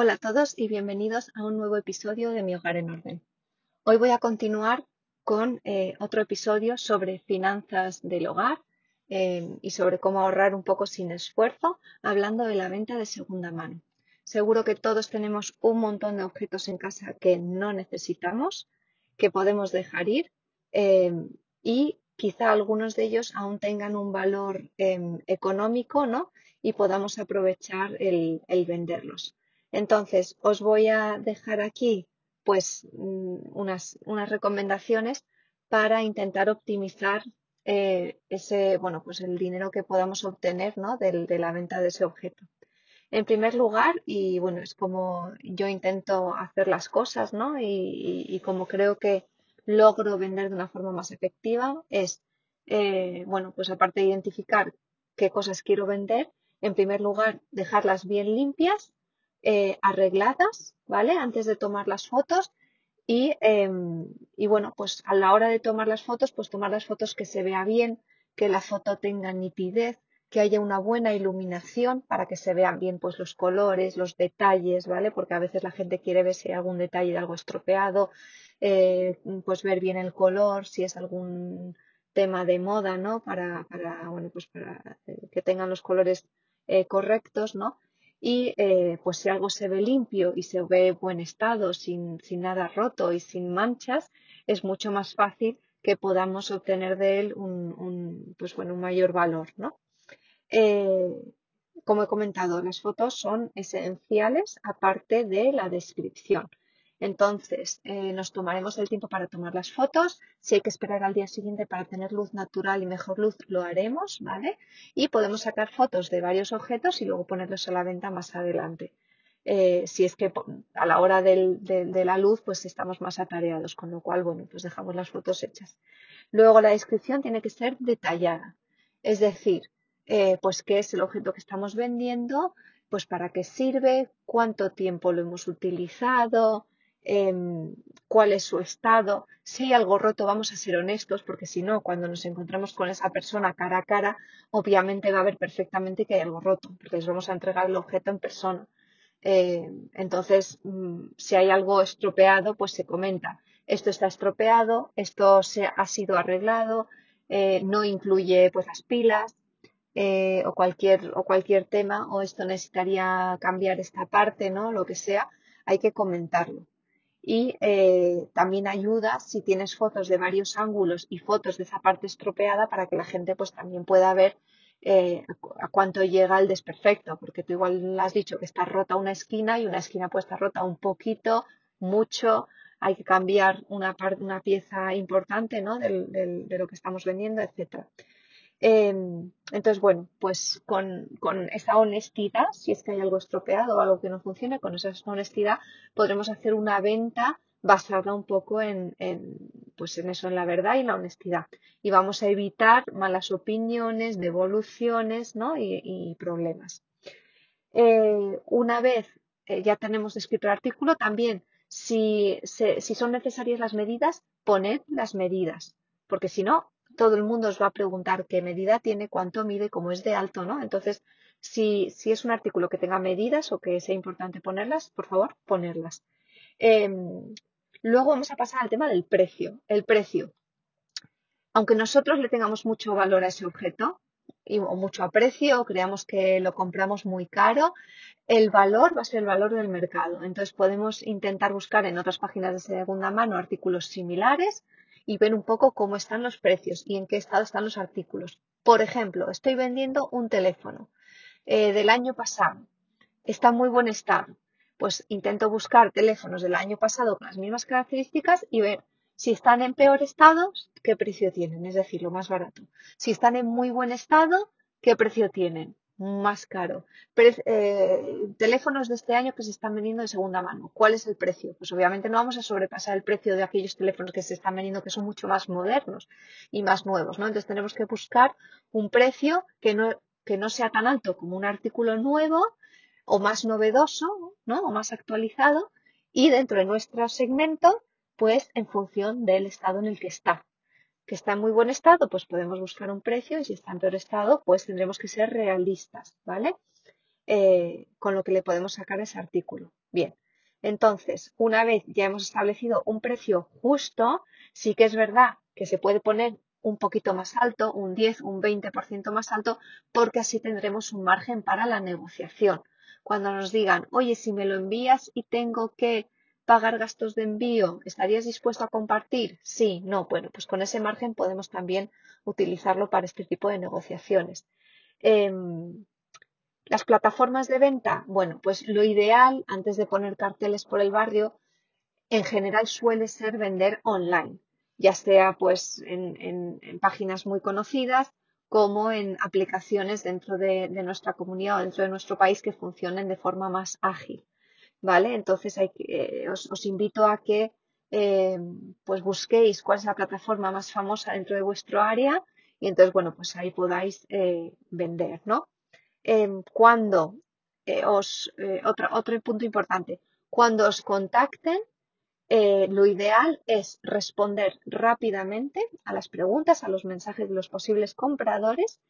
Hola a todos y bienvenidos a un nuevo episodio de Mi Hogar en Orden. Hoy voy a continuar con eh, otro episodio sobre finanzas del hogar eh, y sobre cómo ahorrar un poco sin esfuerzo, hablando de la venta de segunda mano. Seguro que todos tenemos un montón de objetos en casa que no necesitamos, que podemos dejar ir eh, y quizá algunos de ellos aún tengan un valor económico ¿no? y podamos aprovechar el venderlos. Entonces, os voy a dejar aquí pues mm, unas, unas recomendaciones para intentar optimizar eh, ese, bueno, pues el dinero que podamos obtener ¿no? de, la venta de ese objeto. En primer lugar, y bueno, es como yo intento hacer las cosas, ¿no? Y, y, como creo que logro vender de una forma más efectiva, es, eh, bueno, pues aparte de identificar qué cosas quiero vender, en primer lugar, dejarlas bien limpias eh, arregladas, ¿vale? Antes de tomar las fotos y, em, y, bueno, pues a la hora de tomar las fotos, pues tomar las fotos que se vea bien, que la foto tenga nitidez, que haya una buena iluminación para que se vean bien pues los colores, los detalles, ¿vale? Porque a veces la gente quiere ver si hay algún detalle de algo estropeado, eh, pues ver bien el color, si es algún tema de moda, ¿no? Para, para bueno, pues para que tengan los colores eh, correctos, ¿no? Y eh, pues si algo se ve limpio y se ve buen estado, sin, sin, nada roto y sin manchas, es mucho más fácil que podamos obtener de él un, un pues bueno, un mayor valor, ¿no? Eh, como he comentado, las fotos son esenciales aparte de la descripción. Entonces, eh, nos tomaremos el tiempo para tomar las fotos. Si hay que esperar al día siguiente para tener luz natural y mejor luz, lo haremos, ¿vale? Y podemos sacar fotos de varios objetos y luego ponerlos a la venta más adelante. Eh, si es que a la hora de, la luz, pues estamos más atareados, con lo cual, bueno, pues dejamos las fotos hechas. Luego, la descripción tiene que ser detallada. Es decir, eh, pues qué es el objeto que estamos vendiendo, pues para qué sirve, cuánto tiempo lo hemos utilizado, eh, cuál es su estado. Si hay algo roto, vamos a ser honestos, porque si no, cuando nos encontramos con esa persona cara a cara, obviamente va a ver perfectamente que hay algo roto, porque les vamos a entregar el objeto en persona. Eh, entonces, mmm, si hay algo estropeado, pues se comenta. Esto está estropeado, esto se ha sido arreglado, eh, no incluye pues las pilas eh, o cualquier o cualquier tema o esto necesitaría cambiar esta parte, ¿no? Lo que sea, hay que comentarlo y eh, también ayuda si tienes fotos de varios ángulos y fotos de esa parte estropeada para que la gente pues también pueda ver eh, a cuánto llega el desperfecto, porque tú igual has dicho que está rota una esquina y una esquina puede estar rota un poquito, mucho, hay que cambiar una, una pieza importante ¿no? del, del, de lo que estamos vendiendo, etcétera. Eh, entonces, bueno, pues con, con, esa honestidad, si es que hay algo estropeado o algo que no funcione, con esa honestidad podremos hacer una venta basada un poco en, en, pues en eso, en la verdad y la honestidad. Y vamos a evitar malas opiniones, devoluciones ¿no? y, y problemas. Eh, una vez eh, ya tenemos escrito el artículo, también si, se, si son necesarias las medidas, poned las medidas, porque si no, todo el mundo os va a preguntar qué medida tiene, cuánto mide, cómo es de alto, ¿no? Entonces, si, es un artículo que tenga medidas o que sea importante ponerlas, por favor, ponerlas. Eh, luego vamos a pasar al tema del precio. El precio. Aunque nosotros le tengamos mucho valor a ese objeto y, o mucho aprecio, o creamos que lo compramos muy caro, el valor va a ser el valor del mercado. Entonces podemos intentar buscar en otras páginas de segunda mano artículos similares y ver un poco cómo están los precios y en qué estado están los artículos. Por ejemplo, estoy vendiendo un teléfono eh, del año pasado. Está en muy buen estado. Pues intento buscar teléfonos del año pasado con las mismas características y ver si están en peor estado, qué precio tienen, es decir, lo más barato. Si están en muy buen estado, qué precio tienen más caro. Pero, eh, teléfonos de este año que se están vendiendo de segunda mano. ¿Cuál es el precio? Pues obviamente no vamos a sobrepasar el precio de aquellos teléfonos que se están vendiendo que son mucho más modernos y más nuevos, ¿no? Entonces tenemos que buscar un precio que no, que no sea tan alto como un artículo nuevo o más novedoso, ¿no? O más actualizado y dentro de nuestro segmento, pues en función del estado en el que está que está en muy buen estado, pues podemos buscar un precio y si está en peor estado, pues tendremos que ser realistas, ¿vale? eh, con lo que le podemos sacar ese artículo. Bien, entonces, una vez ya hemos establecido un precio justo, sí que es verdad que se puede poner un poquito más alto, un 10, un 20% más alto, porque así tendremos un margen para la negociación. Cuando nos digan, oye, si me lo envías y tengo que pagar gastos de envío, ¿estarías dispuesto a compartir? Sí, no. Bueno, pues con ese margen podemos también utilizarlo para este tipo de negociaciones. Em, las plataformas de venta, bueno, pues lo ideal antes de poner carteles por el barrio, en general suele ser vender online, ya sea pues en, páginas muy conocidas como en aplicaciones dentro de, de, nuestra comunidad o dentro de nuestro país que funcionen de forma más ágil. ¿Vale? Entonces eh, os, invito a que eh, pues busquéis cuál es la plataforma más famosa dentro de vuestro área y entonces, bueno, pues ahí podáis eh, vender, ¿no? Em, cuando os, otro, otro punto importante, cuando os contacten, lo ideal es responder rápidamente a las preguntas, a los mensajes de los posibles compradores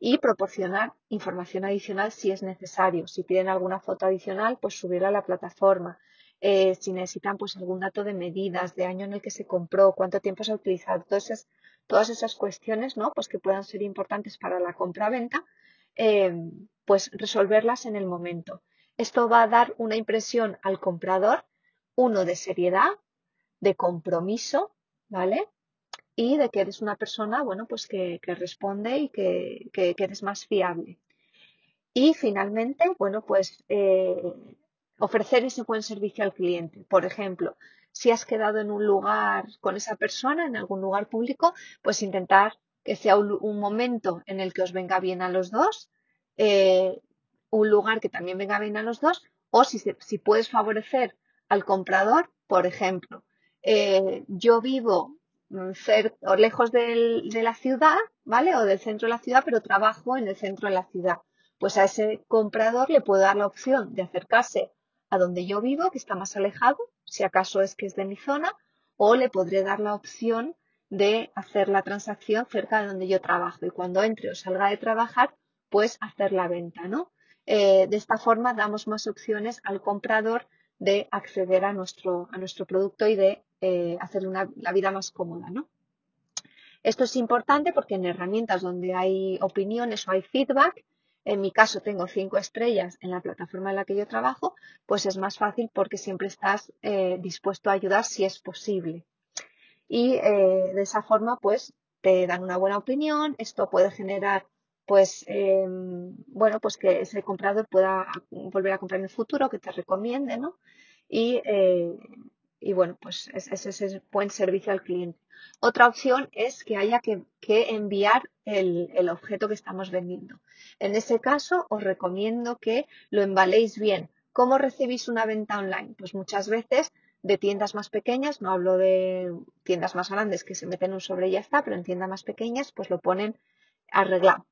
y proporcionar información adicional si es necesario. Si piden alguna foto adicional, pues subirla a la plataforma. Eh, si necesitan pues algún dato de medidas, de año en el que se compró, cuánto tiempo se ha utilizado, todas esas, todas esas cuestiones, ¿no? Pues que puedan ser importantes para la compra-venta, eh, pues resolverlas en el momento. Esto va a dar una impresión al comprador, uno de seriedad, de compromiso, ¿vale? y de que eres una persona, bueno, pues que, responde y que, eres más fiable. Y finalmente, bueno, pues eh, ofrecer ese buen servicio al cliente. Por ejemplo, si has quedado en un lugar con esa persona, en algún lugar público, pues intentar que sea un, momento en el que os venga bien a los dos, eh, un lugar que también venga bien a los dos, o si, si puedes favorecer al comprador, por ejemplo, eh, yo vivo o lejos de la ciudad, ¿vale? O del centro de la ciudad, pero trabajo en el centro de la ciudad. Pues a ese comprador le puedo dar la opción de acercarse a donde yo vivo, que está más alejado, si acaso es que es de mi zona, o le podré dar la opción de hacer la transacción cerca de donde yo trabajo y cuando entre o salga de trabajar, pues hacer la venta, ¿no? Eh, de esta forma damos más opciones al comprador de acceder a nuestro, a nuestro producto y de eh, hacerle la vida más cómoda, ¿no? Esto es importante porque en herramientas donde hay opiniones o hay feedback, en mi caso tengo cinco estrellas en la plataforma en la que yo trabajo, pues es más fácil porque siempre estás eh, dispuesto a ayudar si es posible. Y eh, de esa forma, pues te dan una buena opinión. Esto puede generar, pues, em, bueno, pues que ese comprador pueda volver a comprar en el futuro, que te recomiende, ¿no? Y y bueno, pues ese es, el buen servicio al cliente. Otra opción es que haya que, enviar el, objeto que estamos vendiendo. En ese caso, os recomiendo que lo embaléis bien. ¿Cómo recibís una venta online? Pues muchas veces de tiendas más pequeñas, no hablo de tiendas más grandes que se meten un sobre y ya está, pero en tiendas más pequeñas, pues lo ponen arreglado.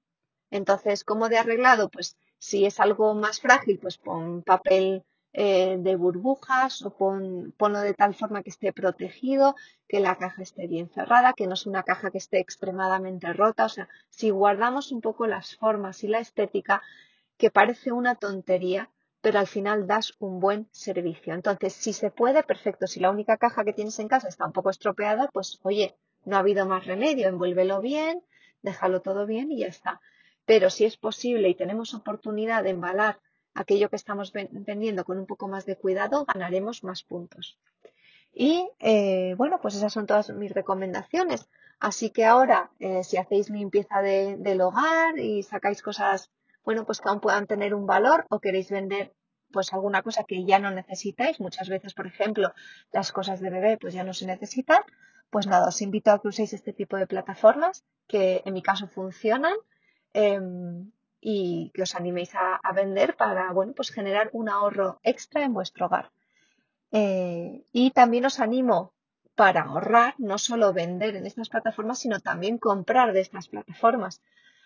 Entonces, ¿cómo de arreglado? Pues si es algo más frágil, pues pon papel eh, de burbujas o ponlo de tal forma que esté protegido, que la caja esté bien cerrada, que no es una caja que esté extremadamente rota. O sea, si guardamos un poco las formas y la estética, que parece una tontería, pero al final das un buen servicio. Entonces, si se puede, perfecto. Si la única caja que tienes en casa está un poco estropeada, pues oye, no ha habido más remedio, envuélvelo bien, déjalo todo bien y ya está. Pero si es posible y tenemos oportunidad de embalar aquello que estamos vendiendo con un poco más de cuidado, ganaremos más puntos. Y eh, bueno, pues esas son todas mis recomendaciones. Así que ahora, eh, si hacéis limpieza del hogar y sacáis cosas, bueno, pues que aún puedan tener un valor o queréis vender pues alguna cosa que ya no necesitáis, muchas veces, por ejemplo, las cosas de bebé pues ya no se necesitan, pues nada, os invito a que uséis este tipo de plataformas que en mi caso funcionan. Em, y que os animéis a, vender para, bueno, pues generar un ahorro extra en vuestro hogar. Eh, y también os animo para ahorrar, no solo vender en estas plataformas, sino también comprar de estas plataformas.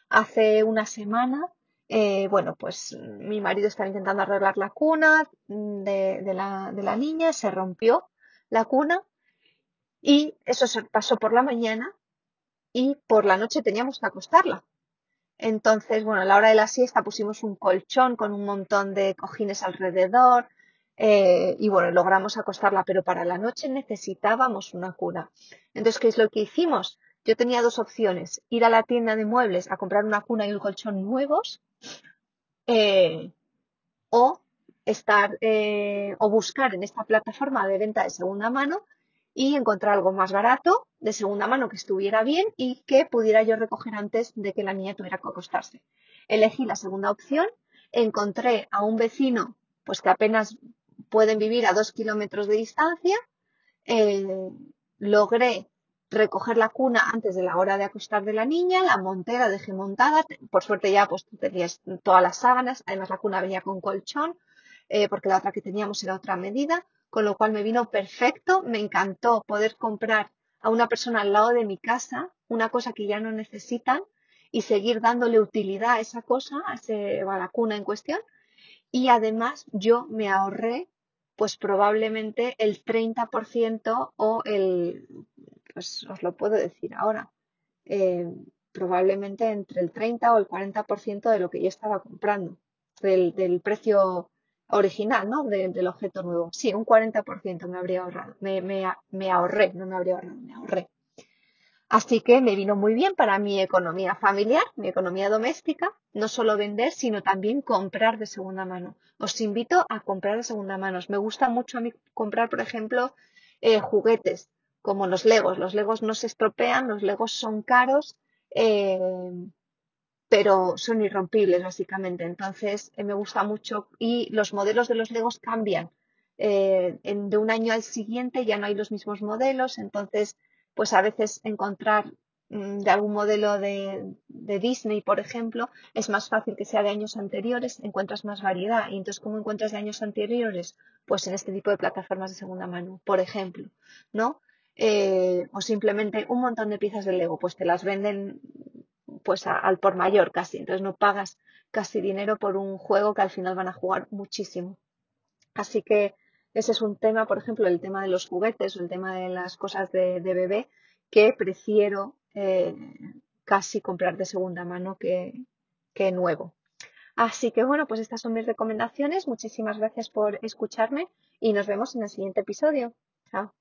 Hace una semana, eh, bueno, pues mi marido estaba intentando arreglar la cuna de, la, de la niña, se rompió la cuna y eso se pasó por la mañana y por la noche teníamos que acostarla. Entonces, bueno, a la hora de la siesta pusimos un colchón con un montón de cojines alrededor eh, y bueno, logramos acostarla, pero para la noche necesitábamos una cuna. Entonces, ¿qué es lo que hicimos? Yo tenía dos opciones, ir a la tienda de muebles a comprar una cuna y un colchón nuevos eh, o estar eh, o buscar en esta plataforma de venta de segunda mano y encontrar algo más barato de segunda mano que estuviera bien y que pudiera yo recoger antes de que la niña tuviera que acostarse. Elegí la segunda opción, encontré a un vecino pues que apenas pueden vivir a dos kilómetros de distancia, eh, logré recoger la cuna antes de la hora de acostar de la niña, la monté, la dejé montada, por suerte ya pues tenías todas las sábanas, además la cuna venía con colchón, eh, porque la otra que teníamos era otra medida, con lo cual me vino perfecto, me encantó poder comprar a una persona al lado de mi casa una cosa que ya no necesitan y seguir dándole utilidad a esa cosa, a, ese, a la cuna en cuestión. Y además yo me ahorré pues probablemente el 30% o el, pues os lo puedo decir ahora, eh, probablemente entre el 30 o el 40% de lo que yo estaba comprando, del, del precio original, ¿no? del objeto nuevo. Sí, un 40% me habría ahorrado. Me, me, me, ahorré, no me habría ahorrado, me ahorré. Así que me vino muy bien para mi economía familiar, mi economía doméstica, no solo vender, sino también comprar de segunda mano. Os invito a comprar de segunda mano. Me gusta mucho a mí comprar, por ejemplo, eh, juguetes como los legos. Los legos no se estropean, los legos son caros. Eh, pero son irrompibles básicamente. Entonces eh, me gusta mucho y los modelos de los Legos cambian. Eh, de un año al siguiente ya no hay los mismos modelos, entonces pues a veces encontrar mm, de algún modelo de, Disney, por ejemplo, es más fácil que sea de años anteriores, encuentras más variedad. Y entonces, ¿cómo encuentras de años anteriores? Pues en este tipo de plataformas de segunda mano, por ejemplo, ¿no? Eh, o simplemente un montón de piezas de Lego, pues te las venden pues al por mayor casi. Entonces no pagas casi dinero por un juego que al final van a jugar muchísimo. Así que ese es un tema, por ejemplo, el tema de los juguetes o el tema de las cosas de, bebé que prefiero eh, casi comprar de segunda mano que, que nuevo. Así que bueno, pues estas son mis recomendaciones. Muchísimas gracias por escucharme y nos vemos en el siguiente episodio. Chao.